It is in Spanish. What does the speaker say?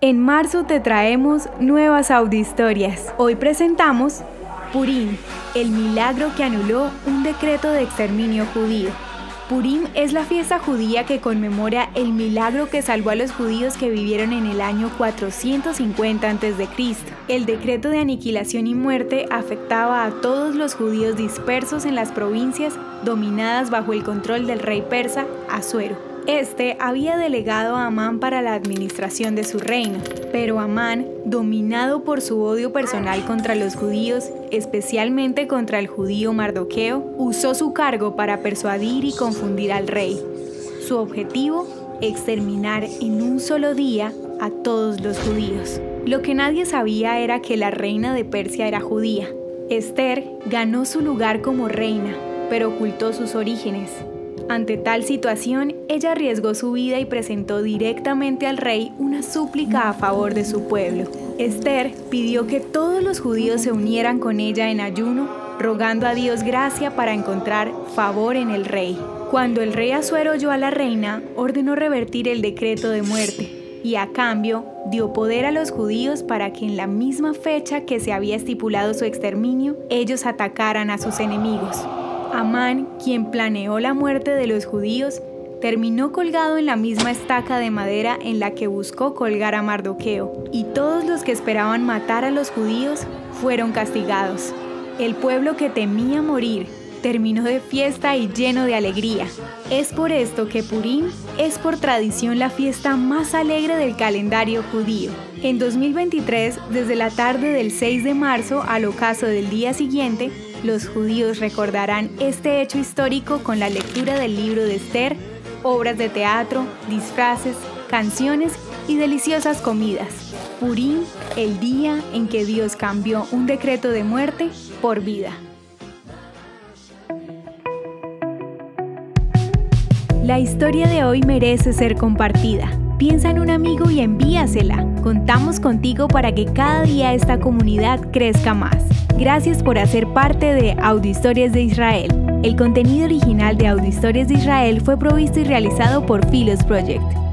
En marzo te traemos nuevas audiohistorias. Hoy presentamos Purim, el milagro que anuló un decreto de exterminio judío. Purim es la fiesta judía que conmemora el milagro que salvó a los judíos que vivieron en el año 450 a.C. El decreto de aniquilación y muerte afectaba a todos los judíos dispersos en las provincias dominadas bajo el control del rey persa Asuero. Este había delegado a Amán para la administración de su reino, pero Amán, dominado por su odio personal contra los judíos, especialmente contra el judío Mardoqueo, usó su cargo para persuadir y confundir al rey. Su objetivo, exterminar en un solo día a todos los judíos. Lo que nadie sabía era que la reina de Persia era judía. Esther ganó su lugar como reina, pero ocultó sus orígenes. Ante tal situación, ella arriesgó su vida y presentó directamente al rey una súplica a favor de su pueblo. Esther pidió que todos los judíos se unieran con ella en ayuno, rogando a Dios gracia para encontrar favor en el rey. Cuando el rey Asuero oyó a la reina, ordenó revertir el decreto de muerte y a cambio dio poder a los judíos para que en la misma fecha que se había estipulado su exterminio, ellos atacaran a sus enemigos. Amán, quien planeó la muerte de los judíos, terminó colgado en la misma estaca de madera en la que buscó colgar a Mardoqueo, y todos los que esperaban matar a los judíos fueron castigados. El pueblo que temía morir terminó de fiesta y lleno de alegría. Es por esto que Purim es por tradición la fiesta más alegre del calendario judío. En 2023, desde la tarde del 6 de marzo al ocaso del día siguiente, los judíos recordarán este hecho histórico con la lectura del libro de Esther, obras de teatro, disfraces, canciones y deliciosas comidas. Purim, el día en que Dios cambió un decreto de muerte por vida. La historia de hoy merece ser compartida. Piensa en un amigo y envíasela. Contamos contigo para que cada día esta comunidad crezca más. Gracias por hacer parte de Audio Historias de Israel. El contenido original de Audio Historias de Israel fue provisto y realizado por Philos Project.